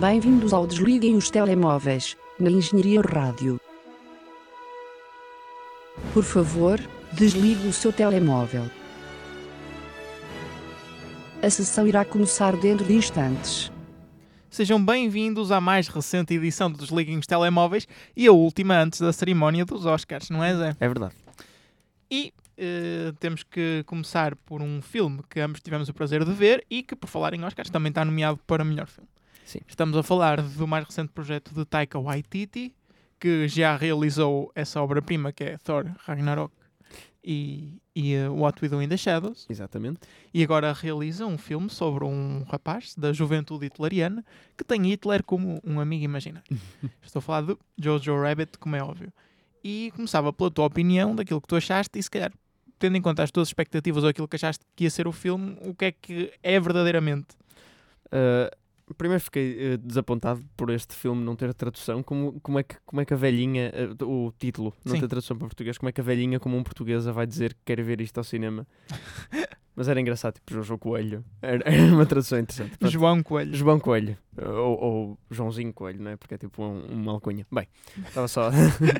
Bem-vindos ao Desliguem os Telemóveis, na Engenharia Rádio. Por favor, desligue o seu telemóvel. A sessão irá começar dentro de instantes. Sejam bem-vindos à mais recente edição do Desliguem os Telemóveis e a última antes da cerimónia dos Oscars, não é, Zé? É verdade. E eh, temos que começar por um filme que ambos tivemos o prazer de ver e que, por falar em Oscars, também está nomeado para melhor filme. Sim. Estamos a falar do mais recente projeto de Taika Waititi, que já realizou essa obra-prima que é Thor Ragnarok e, e eh, What We Do in the Shadows. Exatamente. E agora realiza um filme sobre um rapaz da juventude hitleriana que tem Hitler como um amigo imaginário. Estou a falar de Jojo Rabbit, como é óbvio. E começava pela tua opinião daquilo que tu achaste e se calhar, tendo em conta as tuas expectativas ou aquilo que achaste que ia ser o filme, o que é que é verdadeiramente? Uh, primeiro fiquei uh, desapontado por este filme não ter tradução. Como, como, é, que, como é que a velhinha, uh, o título, não Sim. ter tradução para português, como é que a velhinha, como um portuguesa, vai dizer que quer ver isto ao cinema? Mas era engraçado, tipo Jojo Coelho. Era, era uma tradução interessante. Pronto. João Coelho. João Coelho. Ou, ou Joãozinho Coelho, não é? Porque é tipo um, uma alcunha. Bem, estava só.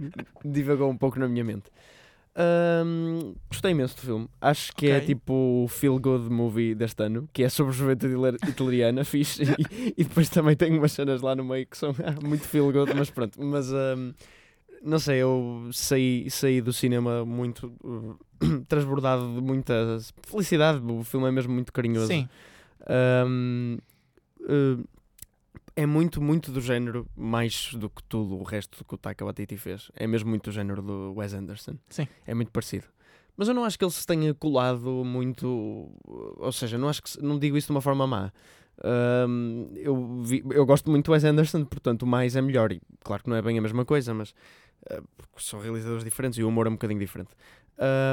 divagou um pouco na minha mente. Ahm, gostei imenso do filme. Acho que é Ok. tipo o feel good movie deste ano, que é sobre juventude italiana, fixe. E, e depois também tem umas cenas lá no meio que são muito feel good, mas pronto. Mas ahm, não sei, eu saí, saí do cinema muito uh, transbordado de muita felicidade. O filme é mesmo muito carinhoso. Sim, Um, uh, é muito, muito do género, mais do que tudo o resto que o Taika Waititi fez. É mesmo muito do género do Wes Anderson. Sim. É muito parecido. Mas eu não acho que ele se tenha colado muito. Ou seja, não acho que não digo isso de uma forma má. Um, eu, vi- eu gosto muito do Wes Anderson, portanto, o mais é melhor. E claro que não é bem a mesma coisa, mas uh, porque são realizadores diferentes e o humor é um bocadinho diferente.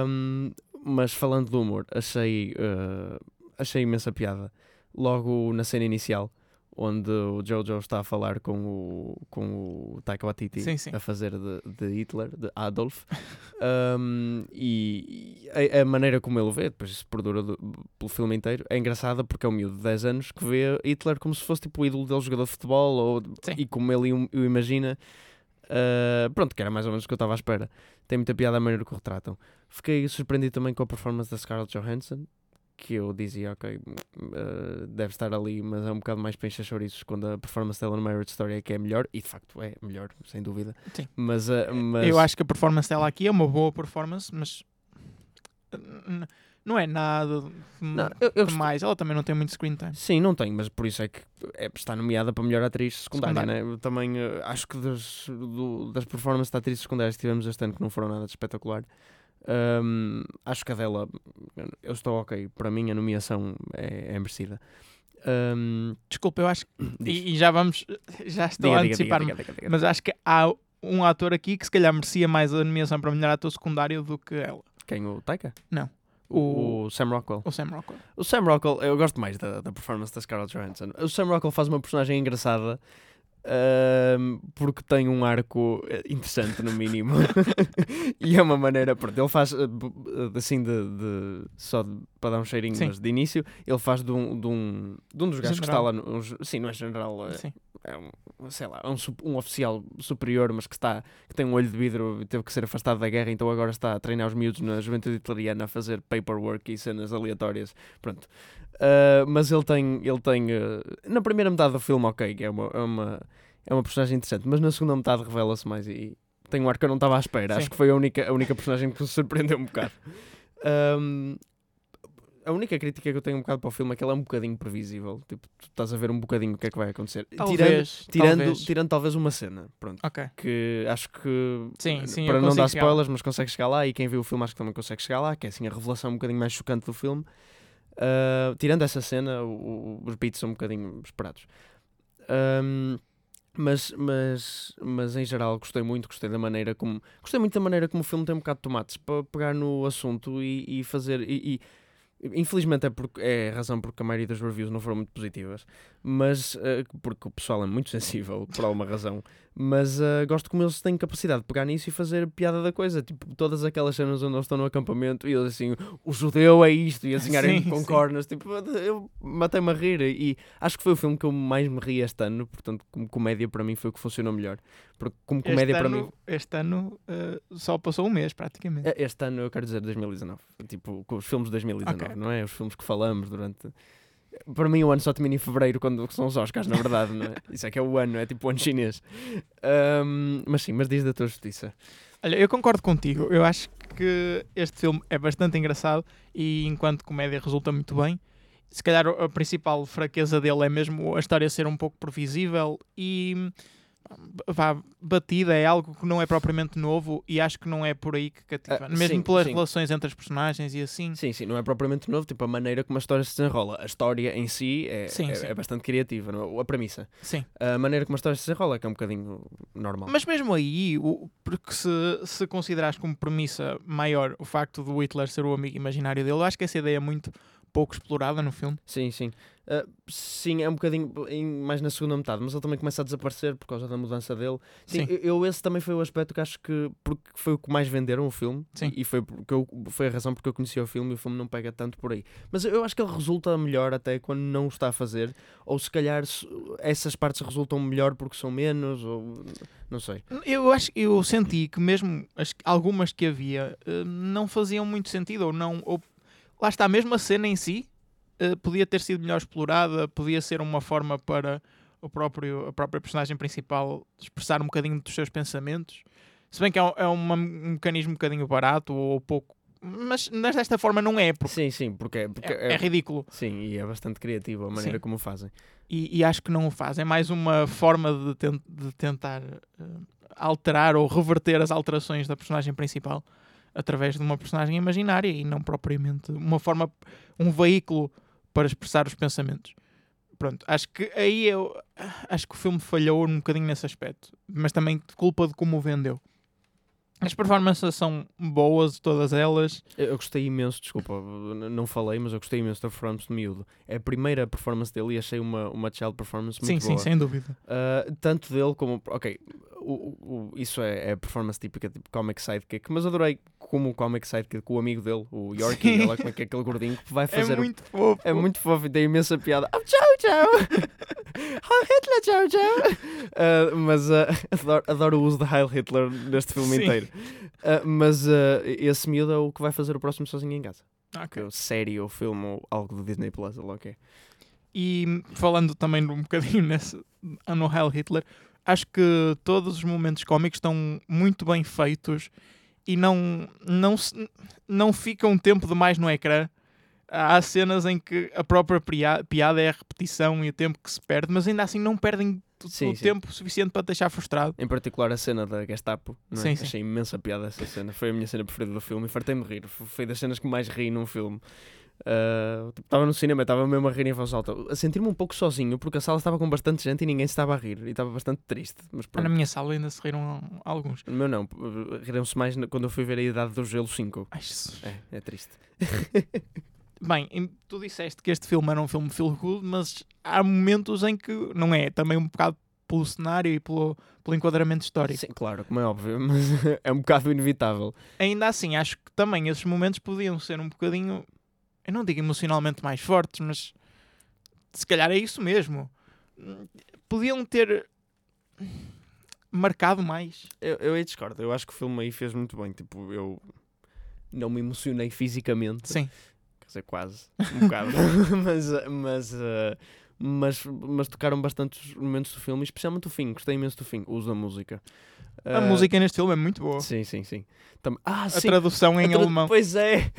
Um, mas falando do humor, achei, uh, achei imensa piada. Logo na cena inicial, onde o Jojo está a falar com o, com o Taika Waititi Sim, sim. a fazer de, de Hitler, de Adolf, Um, e, e a, a maneira como ele o vê, depois isso perdura do- pelo filme inteiro, é engraçada porque é um miúdo de 10 anos que vê Hitler como se fosse tipo o ídolo dele jogador de futebol ou, Sim. e como ele o, o imagina. Uh, pronto, que era mais ou menos o que eu estava à espera. Tem muita piada a maneira que o retratam. Fiquei surpreendido também com a performance da Scarlett Johansson, que eu dizia, ok, uh, deve estar ali, mas é um bocado mais para encher chouriços quando a performance dela no Marriage Story é que é melhor, e de facto é melhor, sem dúvida. Sim. Mas, uh, mas eu acho que a performance dela aqui é uma boa performance, mas n- não é nada de- Não, eu- demais. Ela também não tem muito screen time. Sim, não tem, mas por isso é que é, está nomeada para melhor atriz secundária, Secundária. né? Também uh, acho que das, do- das performances de atrizes secundárias que tivemos este ano que não foram nada de espetacular, um, acho que a dela, eu estou ok, para mim a nomeação é, é merecida. Um, Desculpa, eu acho que. E, e já vamos. Já estou Diga, a diga, diga. Mas acho que há um ator aqui que se calhar merecia mais a nomeação para melhor ator secundário do que ela. Quem? O Taika? Não. O, O Sam Rockwell. o Sam Rockwell. O Sam Rockwell, eu gosto mais da, da performance da Scarlett Johansson. O Sam Rockwell faz uma personagem engraçada porque tem um arco eh, interessante, no mínimo. e é uma maneira, pronto, ele faz eh, b- assim de, de- só de- para dar um cheirinho, Sim. mas de início, ele faz de um, de um, de um dos gajos que está lá, no, um sim, não é general, é, Sim. é um, sei lá, é um, um oficial superior, mas que está que tem um olho de vidro e teve que ser afastado da guerra, então agora está a treinar os miúdos na juventude italiana a fazer paperwork e cenas aleatórias. Pronto. Uh, mas ele tem, ele tem uh, na primeira metade do filme, ok, é uma, é uma, é uma personagem interessante, mas na segunda metade revela-se mais e tem um ar que eu não estava à espera. Sim. Acho que foi a única, a única personagem que me surpreendeu um bocado. Um, a única crítica que eu tenho um bocado para o filme é que ele é um bocadinho previsível. Tipo, tu estás a ver um bocadinho o que é que vai acontecer. tirando, Talvez. tirando, talvez. tirando talvez uma cena, pronto. Ok. Que acho que Sim, sim, para não dar consigo chegar spoilers, mas consegue chegar lá e quem viu o filme acho que também consegue chegar lá, que é assim a revelação um bocadinho mais chocante do filme. Uh, tirando essa cena, o- o- os beats são um bocadinho esperados. Um, mas, mas, mas em geral gostei muito, gostei da maneira como gostei muito da maneira como o filme tem um bocado de tomates para pegar no assunto e, e fazer e, e Infelizmente é, porque, é a razão porque a maioria das reviews não foram muito positivas, mas eh, porque o pessoal é muito sensível por alguma razão. Mas eh, gosto como eles têm capacidade de pegar nisso e fazer piada da coisa. Tipo, todas aquelas cenas onde eles estão no acampamento e eles assim, o judeu é isto, e assim Sim, com sim. cornas. Tipo, eu matei-me a rir e acho que foi o filme que eu mais me ri este ano. Portanto, como comédia para mim foi o que funcionou melhor. Porque como comédia este para ano, mim. Este ano eh, só passou um mês, praticamente. Este ano eu quero dizer 2019. Tipo, com os filmes de 2019, Ok. não é? Os filmes que falamos durante. Para mim, o ano só termina em fevereiro, quando são os Oscars, na verdade, não é? Isso é que é o ano, é tipo o ano chinês. Ahm, mas sim, mas diz da tua justiça. Olha, eu concordo contigo. Eu acho que este filme é bastante engraçado e, enquanto comédia, resulta muito bem. Se calhar a principal fraqueza dele é mesmo a história ser um pouco previsível e vá, batida, é algo que não é propriamente novo e acho que não é por aí que cativa. Ah, mesmo sim, pelas sim. relações entre as personagens e assim. Sim, sim, não é propriamente novo, tipo a maneira como a história se desenrola. A história em si é, Sim, é, é bastante criativa, não é? a premissa. Sim. A maneira como a história se desenrola é que é um bocadinho normal. Mas mesmo aí, o- porque se, se considerares como premissa maior o facto do Hitler ser o amigo imaginário dele, eu acho que essa ideia é muito pouco explorada no filme. Sim, sim. Ah, sim, é um bocadinho em- mais na segunda metade, mas ele também começa a desaparecer por causa da mudança dele. Sim, Sim. Eu, esse também foi o aspecto que acho que porque foi o que mais venderam o filme Sim. e foi, porque eu, foi a razão porque eu conhecia o filme e o filme não pega tanto por aí. Mas eu acho que ele resulta melhor até quando não o está a fazer, ou se calhar essas partes resultam melhor porque são menos, ou não sei. Eu acho eu senti que mesmo as, algumas que havia eh, não faziam muito sentido, ou não. Ou, lá está, mesmo a cena em si eh, podia ter sido melhor explorada, podia ser uma forma para o próprio, a própria personagem principal expressar um bocadinho dos seus pensamentos. Se bem que é, um- é um mecanismo um bocadinho barato ou pouco. Mas mas desta forma não é, porque Sim, sim, porque, é- porque é, é ridículo. Sim, e é bastante criativo a maneira Sim. como o fazem. E, e acho que não o faz. É mais uma forma de, ten- de tentar eh, alterar ou reverter as alterações da personagem principal através de uma personagem imaginária e não propriamente uma forma, um veículo para expressar os pensamentos. Pronto, acho que aí eu acho que o filme falhou um bocadinho nesse aspecto, mas também culpa de como o vendeu. As performances são boas, todas elas. Eu gostei imenso, desculpa, não falei, mas eu gostei imenso da performance do miúdo. É a primeira performance dele e achei uma, uma child performance sim, muito sim, boa. sem dúvida. Uh, tanto dele como. Ok, o, o- isso é, é a performance típica, tipo comic sidekick, mas adorei como o comic sidekick com o amigo dele, o Yorkie, lá como é que é aquele gordinho que vai fazer. É o- muito fofo. é muito fofo e tem imensa piada. Oh, tchau! Heil Hitler, tchau, tchau! Uh, mas uh, adoro, adoro o uso de Heil Hitler neste filme Sim. inteiro. Uh, mas uh, esse miúdo é o que vai fazer o próximo sozinho em casa. Ok. Que é série ou filme ou algo do Disney Plus, ou lá o que é. E falando também um bocadinho nesse no Heil Hitler, acho que todos os momentos cómicos estão muito bem feitos e não, não, não fica um tempo demais no ecrã. Há cenas em que a própria pria- piada é a repetição e o tempo que se perde, mas ainda assim não perdem Sim, o sim. tempo suficiente para te deixar frustrado. Em particular a cena da Gestapo. É? Sim, sim. Achei imensa piada essa cena. Foi a minha cena preferida do filme e fartei-me rir. Foi das cenas que mais ri num filme. Estava no cinema, estava mesmo a rir em voz alta. A sentir-me um pouco sozinho porque a sala estava com bastante gente e ninguém se estava a rir. E estava bastante triste. Mas Na pronto. minha sala ainda se riram alguns. No meu não. Riram-se mais na- quando eu fui ver a Idade do Gelo 5. Ai. É, é triste. Bem, em- tu disseste que este filme era um filme feel good, mas há momentos em que não é, também um bocado pelo cenário e pelo, pelo enquadramento histórico. Sim, claro, como é óbvio, mas é um bocado inevitável. Ainda assim, acho que também esses momentos podiam ser um bocadinho, eu não digo emocionalmente mais fortes, mas se calhar é isso mesmo. Podiam ter marcado mais. Eu, eu aí discordo. Eu acho que o filme aí fez muito bem. Tipo, eu não me emocionei fisicamente. Sim, Quer dizer, quase. Um bocado. mas, mas, uh, mas, mas tocaram bastantes momentos do filme, especialmente o fim. Gostei imenso do fim. O uso da música. a Uh, música neste filme é muito boa. Sim, sim, sim. Tam- ah, A sim. tradução em A tra- alemão. Pois é.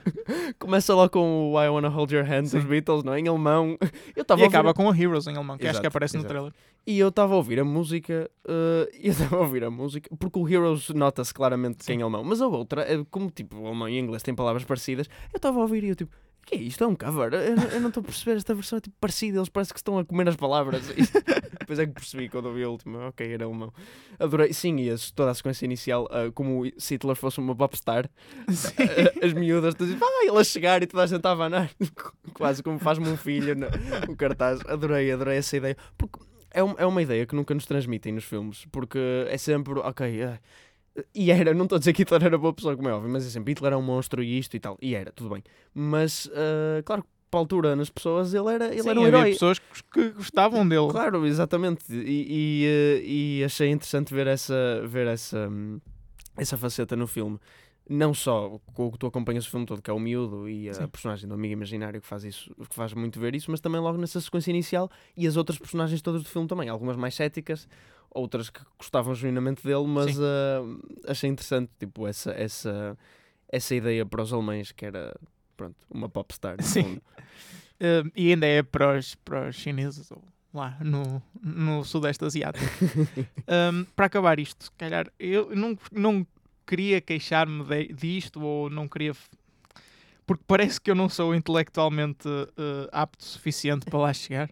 Começa lá com o I Wanna Hold Your Hand dos. Beatles, não é? Em alemão. Eu estava E a acaba com a Heroes em alemão, que acho que Exato, aparece no exato. trailer. E eu estava a ouvir a música, eh, e eu estava a ouvir a música, porque o Heroes nota-se claramente que é em Sim. alemão, mas a outra, é como tipo, o alemão e o inglês têm palavras parecidas, eu estava a ouvir e eu tipo, que é isto? É um cover? Eu, eu não estou a perceber, esta versão é tipo parecida, eles parece que estão a comer as palavras. Depois é que percebi quando ouvi a última, ok, era alemão. Adorei, sim, e toda a sequência inicial, ah, como se Hitler fosse uma popstar. Ah, as miúdas, tu dizes, vai, ele a chegar e toda a gente a abanar, quase como faz-me um filho no, o cartaz. Adorei, adorei essa ideia, porque é, um- é uma ideia que nunca nos transmitem nos filmes, porque é sempre, ok, ah, e era, não estou a dizer que Hitler era boa pessoa, como é óbvio, mas é sempre, Hitler é um monstro e isto e tal, e era, tudo bem. Mas, ah, claro para a altura, nas pessoas, ele era, ele Sim, era um havia herói. pessoas que, gostavam dele. Claro, exatamente. E, e, eh, e achei interessante ver essa, ver essa, essa faceta no filme. Não só com o que tu acompanhas o filme todo, que é o miúdo e a Sim. personagem do amigo imaginário que faz isso, que faz muito ver isso, mas também logo nessa sequência inicial e as outras personagens todas do filme também. Algumas mais céticas, outras que gostavam genuinamente dele, mas ah, achei interessante tipo, essa, essa, essa ideia para os alemães que era pronto, uma popstar. Sim. Eh, e ainda é para os, para os chineses ou lá no, no Sudeste Asiático. Um, para acabar isto, se calhar, eu não, não queria queixar-me disto ou não queria. Porque parece que eu não sou intelectualmente eh, apto o suficiente para lá chegar.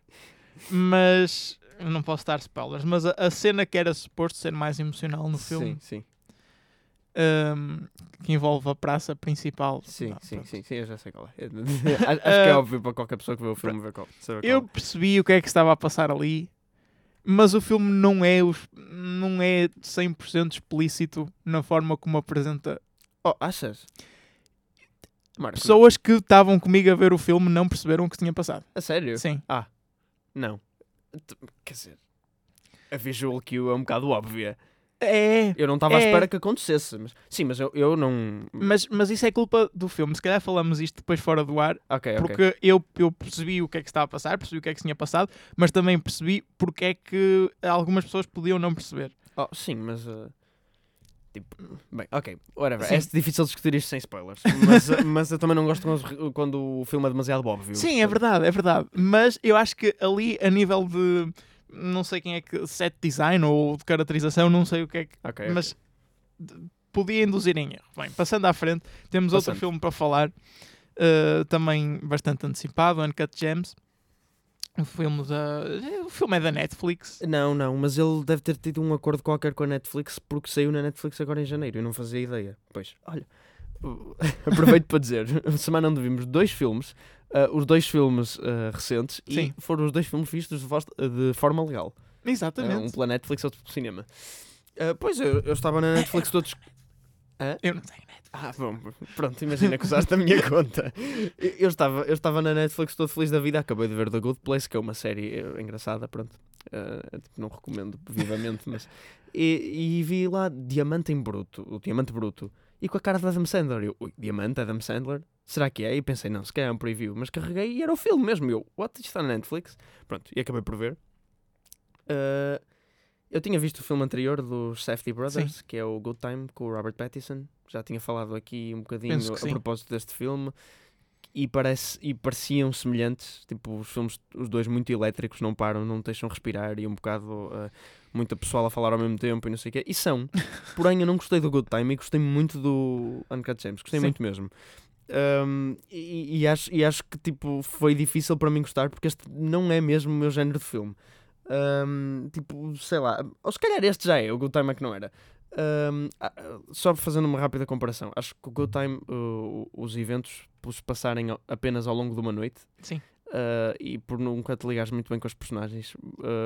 Mas eu não posso dar spoilers. Mas a, a cena que era suposto ser mais emocional no filme, Sim, sim. um, que envolve a praça principal. Sim, Ah, sim, sim, sim, eu já sei qual é. acho que é Ah, óbvio para qualquer pessoa que vê o filme ver qual, qual Eu é. percebi o que é que estava a passar ali, mas o filme não é, os- não é 100% explícito na forma como apresenta. Oh, achas? Marco, Pessoas que estavam comigo a ver o filme não perceberam o que tinha passado. a sério? Sim. Não. Quer dizer, a visual cue é um bocado óbvia. É. Eu não estava à É. espera que acontecesse. Mas, sim, mas eu, eu não. Mas, mas isso é culpa do filme. Se calhar falamos isto depois fora do ar, Ok, ok. porque eu, eu percebi o que é que estava a passar, percebi o que é que se tinha passado, mas também percebi porque é que algumas pessoas podiam não perceber. Oh, sim, mas. uh, tipo, bem, ok, whatever. Sim. É difícil discutir isto sem spoilers. Mas, uh, mas eu também não gosto quando, o filme é demasiado óbvio. Sim, é verdade, é verdade. Mas eu acho que ali, a nível de. Não sei quem é que. set design ou de caracterização, não sei o que é que. Ok, ok. Mas de- podia induzir em erro. Bem, passando à frente, temos outro Passando. filme para falar, eh, também bastante antecipado, Uncut Gems. O filme, da, o filme é da Netflix. Não, não, mas ele deve ter tido um acordo qualquer com a Netflix porque saiu na Netflix agora em janeiro. Eu não fazia ideia. Pois, olha, uh, aproveito para dizer: semana onde vimos dois filmes, uh, os dois filmes uh, recentes, Sim. e foram os dois filmes vistos de, de forma legal. Uh, Exatamente. um pela Netflix, outro pelo cinema. Uh, pois, eu, eu estava na Netflix todos. Eu não tenho Netflix. Ah, bom, pronto, imagina que usaste a minha conta. Eu- estava, eu estava na Netflix todo feliz da vida, acabei de ver The Good Place, que é uma série eh, engraçada, pronto. Eh, tipo, não recomendo vivamente, mas. E, e vi lá Diamante em Bruto, o Diamante Bruto, e com a cara de Adam Sandler. Eu, Ui, Diamante, Adam Sandler? Será que é? E pensei, não, se calhar é um preview, mas carreguei e era o filme mesmo. Eu, what? Isto está na Netflix? Pronto, e acabei por ver. Eh, eu tinha visto o filme anterior dos Safety Brothers, que é o Good Time, com o Robert Pattinson. Já tinha falado aqui um bocadinho a sim. propósito deste filme. E, parece, e pareciam semelhantes, tipo, os filmes, os dois muito elétricos, não param, não deixam respirar e um bocado uh, muita pessoal a falar ao mesmo tempo e não sei o quê. E são. Porém, eu não gostei do Good Time e gostei muito do Uncut Gems, gostei Sim. muito mesmo. Um, e, e acho, e acho que tipo, foi difícil para mim gostar porque este não é mesmo o meu género de filme. Um, tipo, sei lá, ou se calhar este já é, o Good Time é que não era. Um, ah, só fazendo uma rápida comparação, acho que o Good Time, uh, os eventos, por se passarem apenas ao longo de uma noite Sim. uh, e por nunca te ligares muito bem com os personagens,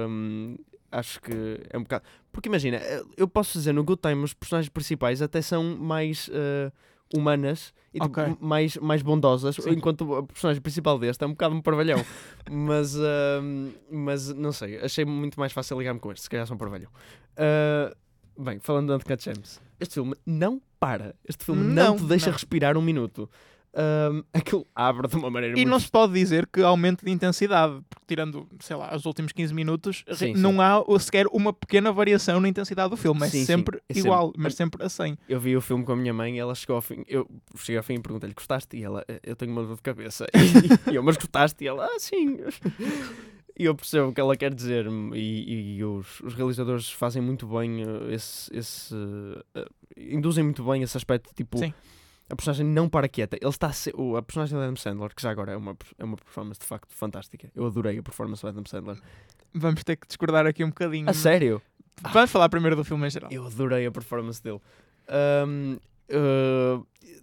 um, acho que é um bocado. Porque imagina, eu posso dizer no Good Time os personagens principais até são mais uh, humanas e tipo, mais, mais bondosas, Sim. enquanto o personagem principal deste é um bocado um parvalhão. mas, um, mas não sei, achei muito mais fácil ligar-me com este, se calhar são parvalhão. Uh, bem, falando de Uncut Gems, este filme não para, este filme não, Não, te deixa não. respirar um minuto. Um, aquilo abre de uma maneira E muito não se pode dizer que aumente de intensidade, porque tirando, sei lá, os últimos 15 minutos, Sim, não sim. há sequer uma pequena variação na intensidade do filme. É Sim, sempre é sempre- igual, mas sempre a 100. Eu vi o filme com a minha mãe e ela chegou ao fim. Eu cheguei ao fim e perguntei-lhe: gostaste? E ela: "Eh, Eu tenho uma dor de cabeça. E, eu: Mas gostaste? E ela: Ah, sim. E eu percebo o que ela quer dizer. E, e os, os realizadores fazem muito bem eh, esse. esse eh, induzem muito bem esse aspecto. Tipo, Sim. A personagem não para quieta. Ele está a, ser, o- a personagem do Adam Sandler, que já agora é uma, é uma performance de facto fantástica. Eu adorei a performance do Adam Sandler. Vamos ter que discordar aqui um bocadinho. A sério? Vamos falar primeiro do filme em geral. Eu adorei a performance dele. Ahm, ah,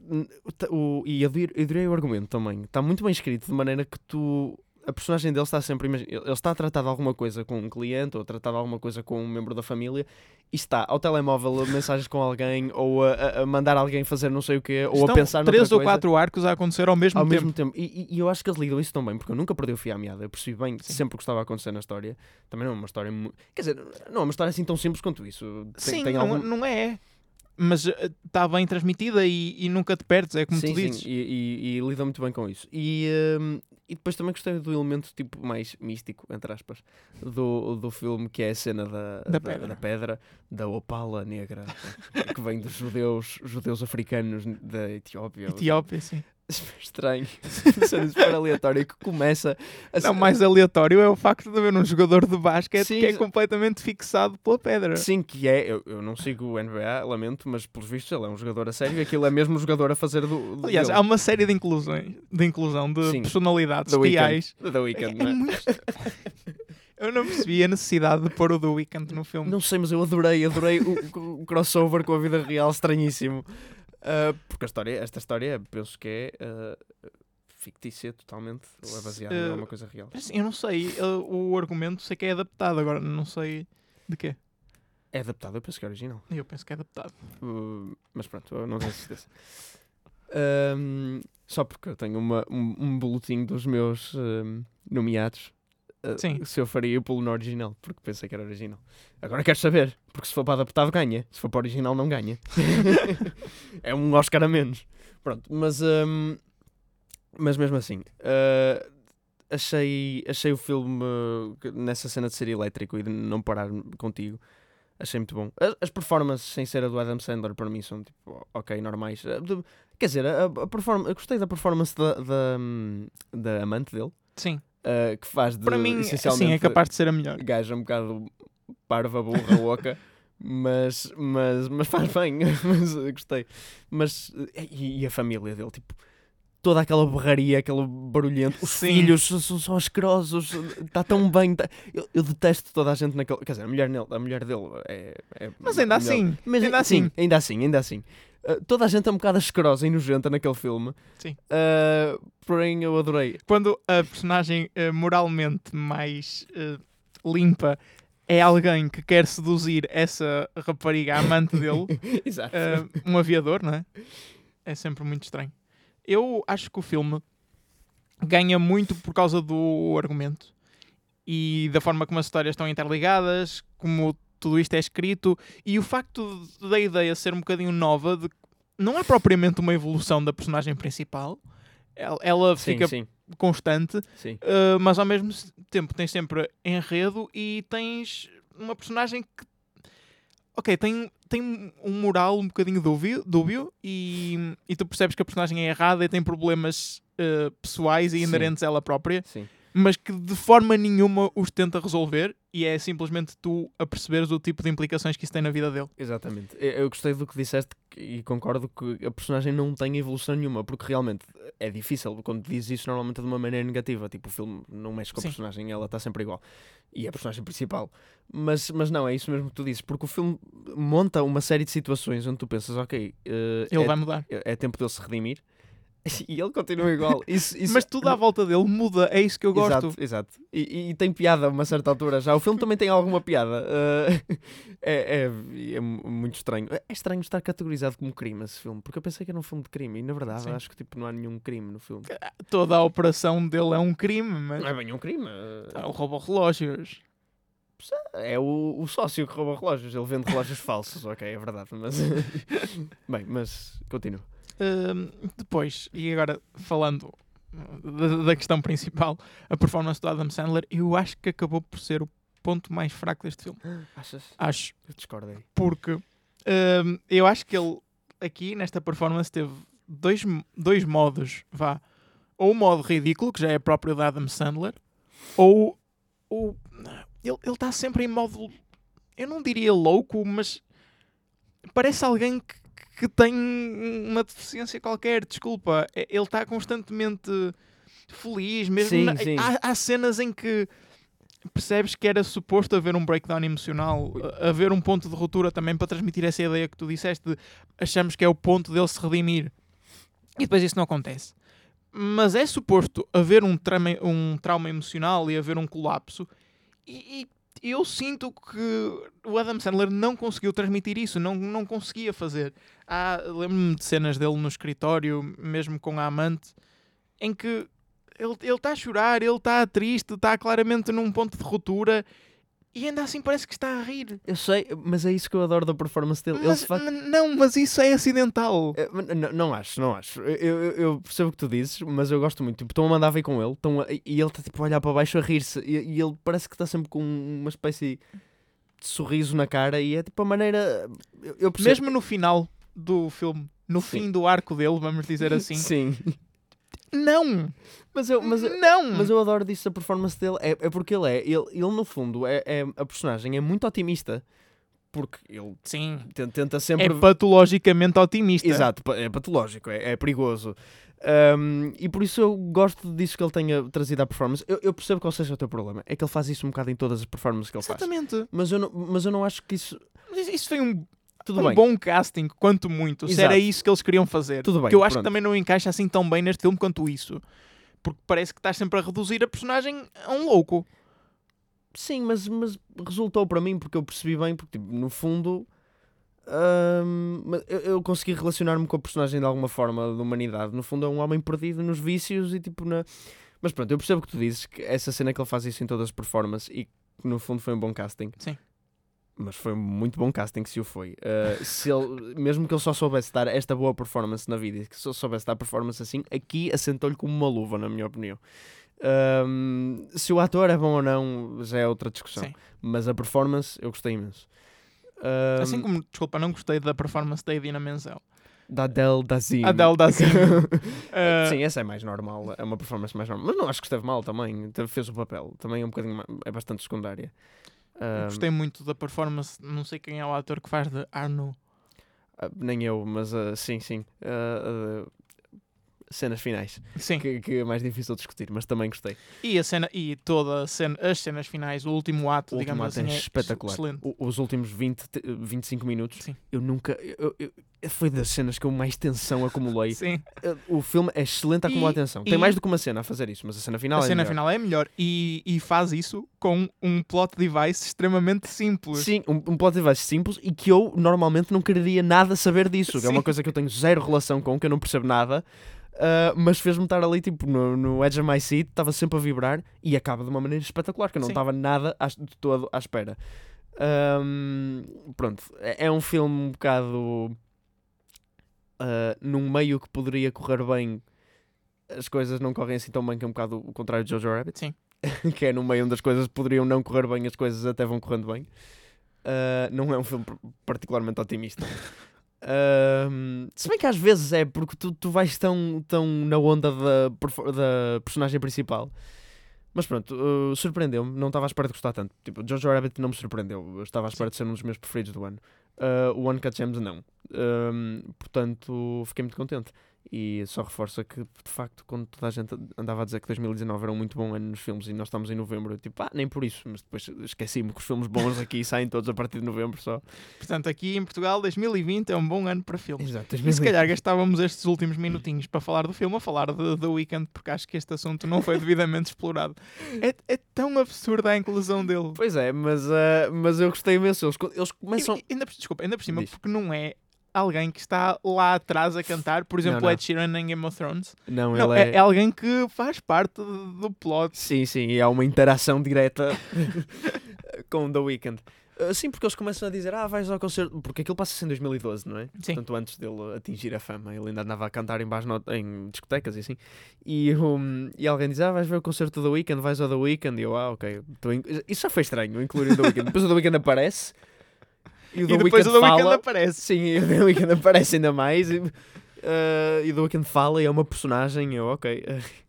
n- o- e adorei, adorei o argumento também. Está muito bem escrito, de maneira que tu. A personagem dele está sempre. Ele está a tratar de alguma coisa com um cliente ou a tratar de alguma coisa com um membro da família e está ao telemóvel a mensagens com alguém ou a, a- mandar alguém fazer não sei o quê ou Estão a pensar três ou coisa. quatro arcos a acontecer ao mesmo ao tempo. mesmo tempo. E, e- eu acho que eles lidam isso tão bem, porque eu nunca perdi o fio à meada. Eu percebi bem Sim. sempre o que estava a acontecer na história. Também não é uma história. Quer dizer, não é uma história assim tão simples quanto isso. Tem, Sim, tem não, algum... não é. Mas está bem transmitida e, e nunca te perdes, é como sim, tu dizes. sim, e, e, e lidam muito bem com isso. E, hum, e depois também gostei do elemento tipo mais místico, entre aspas, do, do filme, que é a cena da, Da pedra. da, pedra, da opala negra, que vem dos judeus, judeus africanos da Etiópia. Etiópia, sim. Estranho. Cena super aleatória que começa a Não, mais aleatório é o facto de haver um jogador de basquete Sim, que é completamente fixado pela pedra. Sim, que é. Eu, eu não sigo o NBA, lamento, mas pelos vistos ele é um jogador a sério e aquilo é mesmo um jogador a fazer do. do Aliás, dele. há uma série de inclusões, de inclusão de Sim. personalidades reais. The Weeknd, É não é? muito... Eu não percebi a necessidade de pôr o The Weeknd no filme. Não sei, mas eu adorei, adorei o, o crossover com a vida real, estranhíssimo. Ah, porque a história, esta história, penso que é ah, fictícia totalmente, ou é baseada em Eh, alguma coisa real. Eu não sei, uh, o argumento sei que é adaptado, agora não sei de quê. É adaptado, eu penso que é original. Eu penso que é adaptado. Uh, mas pronto, eu não tenho certeza. Ahm, só porque eu tenho uma, um, um boletim dos meus ahm, nomeados. Sim. Se eu faria o pulo no original, porque pensei que era original. Agora quero saber, porque se for para adaptado, ganha. Se for para original, não ganha. é um Oscar a menos. Pronto, mas, ahm, mas mesmo assim, ah, achei, achei o filme nessa cena de ser elétrico e de não parar contigo. Achei muito bom. As, performances sem ser a do Adam Sandler para mim são tipo, ok, normais. Ah, quer dizer, a, a perform- eu gostei da performance da, da, hum, da amante dele, Sim, ah, que faz de para mim, essencialmente sim, é capaz de ser a melhor. gaja um bocado parva, burra, oca. Mas, mas, mas faz bem, mas eu gostei. Mas, eh, e, e a família dele, tipo, toda aquela berraria, aquele barulhento, os Sim. filhos são, só asquerosos, está tão bem. tá- Eu, eu detesto toda a gente naquele. Quer dizer, a mulher, nele, a mulher dele é. é Mas ainda melhor. assim, Mas, ainda sim, assim. ainda assim, ainda assim. Uh, toda a gente é um bocado asquerosa e nojenta naquele filme. Sim. Uh, porém, eu adorei. quando a personagem eh, moralmente mais limpa é alguém que quer seduzir essa rapariga amante dele, Exato. um aviador, não é? É sempre muito estranho. Eu acho que o filme ganha muito por causa do argumento e da forma como as histórias estão interligadas, como tudo isto é escrito e o facto da ideia ser um bocadinho nova, de, não é propriamente uma evolução da personagem principal. Ela, ela sim, fica sim, constante, sim. Uh, mas ao mesmo tempo tens sempre enredo e tens uma personagem que ok, tem, tem um moral um bocadinho dúbio, dúbio e, e tu percebes que a personagem é errada e tem problemas uh, pessoais e inerentes a ela própria, sim. mas que de forma nenhuma os tenta resolver e é simplesmente tu a perceberes o tipo de implicações que isso tem na vida dele. Exatamente. Eu gostei do que disseste e concordo que a personagem não tem evolução nenhuma, porque realmente é difícil quando dizes isso normalmente é de uma maneira negativa. Tipo, o filme não mexe com a Sim. personagem, ela está sempre igual. E é a personagem principal. Mas, mas não, é isso mesmo que tu dizes, porque o filme monta uma série de situações onde tu pensas, ok, eh, Ele é, vai mudar. é tempo dele se redimir. E ele continua igual. Isso, isso- Mas tudo à volta dele muda, é isso que eu gosto. Exato, exato. E, e- e tem piada a uma certa altura já. O filme também tem alguma piada. Uh, é, é, é mu- muito estranho. É estranho estar categorizado como crime esse filme, porque eu pensei que era um filme de crime e na verdade Sim. acho que tipo, não há nenhum crime no filme. Toda a operação dele é um crime, mas Não é bem um crime. uh, ele rouba relógios. É o, o sócio que rouba relógios. Ele vende relógios falsos, ok, é verdade. Mas bem, mas continua. Depois, e agora falando da, da questão principal, a performance do Adam Sandler, eu acho que acabou por ser o ponto mais fraco deste filme. Achas? Acho, Eu discordo aí. porque eu acho que ele aqui nesta performance teve dois, dois modos, vá. Ou o modo ridículo, que já é próprio de Adam Sandler, ou o ele está sempre em modo, eu não diria louco, mas parece alguém que que tem uma deficiência qualquer, desculpa. É- Ele está constantemente feliz, mesmo. Sim, na- sim. Há, há cenas em que percebes que era suposto haver um breakdown emocional, haver um ponto de ruptura também para transmitir essa ideia que tu disseste de achamos que é o ponto dele se redimir. E depois isso não acontece. Mas é suposto haver um trauma, um trauma emocional e haver um colapso. E, e eu sinto que o Adam Sandler não conseguiu transmitir isso, não, não conseguia fazer. Lembro-me de cenas dele no escritório, mesmo com a amante, em que ele está a chorar, ele está triste, está claramente num ponto de ruptura e ainda assim parece que está a rir. Eu sei, mas é isso que eu adoro da performance dele. Ele Mas, facto- não, mas isso é acidental. É, mas n- não acho, não acho. Eu, eu- eu percebo o que tu dizes, mas eu gosto muito. Tipo, estão a mandar vir com ele estão a- e ele está tipo a olhar para baixo a rir-se e, e ele parece que está sempre com uma espécie de sorriso na cara e é tipo a maneira. Eu, eu percebo. Mesmo no final do filme, no Sim. fim do arco dele, vamos dizer assim. Sim. Não! Mas eu, mas, eu- não! mas eu adoro disso a performance dele. É, é porque ele é. Ele, ele no fundo, é, é- a personagem é muito otimista. Porque ele Sim. ten- tenta sempre. É patologicamente otimista. Exato, é patológico, é, é perigoso. Um, e por isso eu gosto disso que ele tenha trazido à performance. Eu, eu percebo qual seja o teu problema. É que ele faz isso um bocado em todas as performances que ele faz. Exatamente. Mas eu, não, mas eu não acho que isso. Mas isso- Isso foi um, Tudo um bem. bom casting, quanto muito. Se Exato. era isso que eles queriam fazer. Tudo bem. que eu acho pronto. que também não encaixa assim tão bem neste filme quanto isso. Porque parece que estás sempre a reduzir a personagem a um louco. Sim, mas, mas resultou para mim porque eu percebi bem, porque tipo, no fundo. hum, eu, eu consegui relacionar-me com a personagem de alguma forma de humanidade. No fundo, é um homem perdido nos vícios e tipo na. Mas pronto, eu percebo que tu dizes que essa cena que ele faz isso em todas as performances e que no fundo foi um bom casting. Sim. Mas foi muito bom casting se o foi. Uh, se ele, mesmo que ele só soubesse dar esta boa performance na vida, e que só soubesse dar performance assim, aqui assentou-lhe como uma luva, na minha opinião. Um, se o ator é bom ou não, já é outra discussão. Sim. Mas a performance eu gostei imenso. Um, Assim como, desculpa, não gostei da performance da Idina Menzel. Da Adele Dazeem. Adele Dazeem. Uh, Sim, essa é mais normal. É uma performance mais normal. Mas não acho que esteve mal também. Fez o papel. Também é um bocadinho. É bastante secundária. Um, Gostei muito da performance, não sei quem é o ator que faz de Arno. ah, nem eu, mas ah, sim, sim. Ah, cenas finais. Sim. Que, que é mais difícil de discutir, mas também gostei. E a cena e toda a cena, as cenas finais, o último ato, O último digamos ato assim, é é espetacular. excelente. O- os últimos 20, te- 25 minutos, Sim. eu nunca. eu- eu- foi das cenas que eu mais tensão acumulei. Sim. Uh, O filme é excelente a acumular E- atenção. Tem mais do que uma cena a fazer isso, mas a cena final a é cena melhor. final é melhor e, e faz isso com um plot device extremamente simples. Sim, um, um plot device simples e que eu normalmente não quereria nada saber disso. Que é uma coisa que eu tenho zero relação com, que eu não percebo nada. Uh, mas fez-me estar ali, tipo, no, no edge of my seat, estava sempre a vibrar e acaba de uma maneira espetacular, que eu não estava nada à- de todo à espera. Um, pronto, é, é um filme um bocado uh, num meio que poderia correr bem. As coisas não correm assim tão bem, que é um bocado o contrário de Jojo Rabbit. Sim. que é no meio onde as coisas poderiam não correr bem, as coisas até vão correndo bem. Uh, não é um filme par- particularmente otimista. Um, se bem que às vezes é porque tu, tu vais tão, tão na onda da, da personagem principal. Mas pronto, uh, surpreendeu-me. Não estava à espera de gostar tanto. Tipo, Jojo Rabbit não me surpreendeu. Eu estava à espera de ser um dos meus preferidos do ano. Uh, o One Cut Gems não. Portanto, fiquei muito contente. E só reforça que, de facto, quando toda a gente andava a dizer que 2019 era um muito bom ano nos filmes e nós estamos em novembro, eu tipo, ah, nem por isso. Mas depois esqueci-me que os filmes bons aqui saem todos a partir de novembro só. Portanto, aqui em Portugal, 2020 é um bom ano para filmes. Exato. E se calhar gastávamos estes últimos minutinhos para falar do filme, a falar de The Weeknd, porque acho que este assunto não foi devidamente explorado. É, é tão absurda a inclusão dele. Pois é, mas, ah, mas eu gostei imenso. Eles, eles começam. E- ainda, desculpa, ainda por cima, Diz. porque não é alguém que está lá atrás a cantar, por exemplo, não. Ed Sheeran em Game of Thrones. Não, Não, é... é alguém que faz parte do plot. Sim, sim, e há uma interação direta com The Weeknd. Ah, sim, porque eles começam a dizer, ah, vais ao concerto. Porque aquilo passa-se em 2012, não é? Sim. Portanto, antes dele atingir a fama, ele ainda andava a cantar em, no- em discotecas e assim. E, um, e alguém diz, ah, vais ver o concerto do The Weeknd, vais ao The Weeknd. E eu, ah, ok. Isso já foi estranho, incluir o The Weeknd. Depois o The Weeknd aparece. E o E depois Weeknd o The Weeknd fala. aparece. Sim, e o The Weeknd aparece ainda mais. E, ah, e o The Weeknd fala e é uma personagem. e Eu, ok.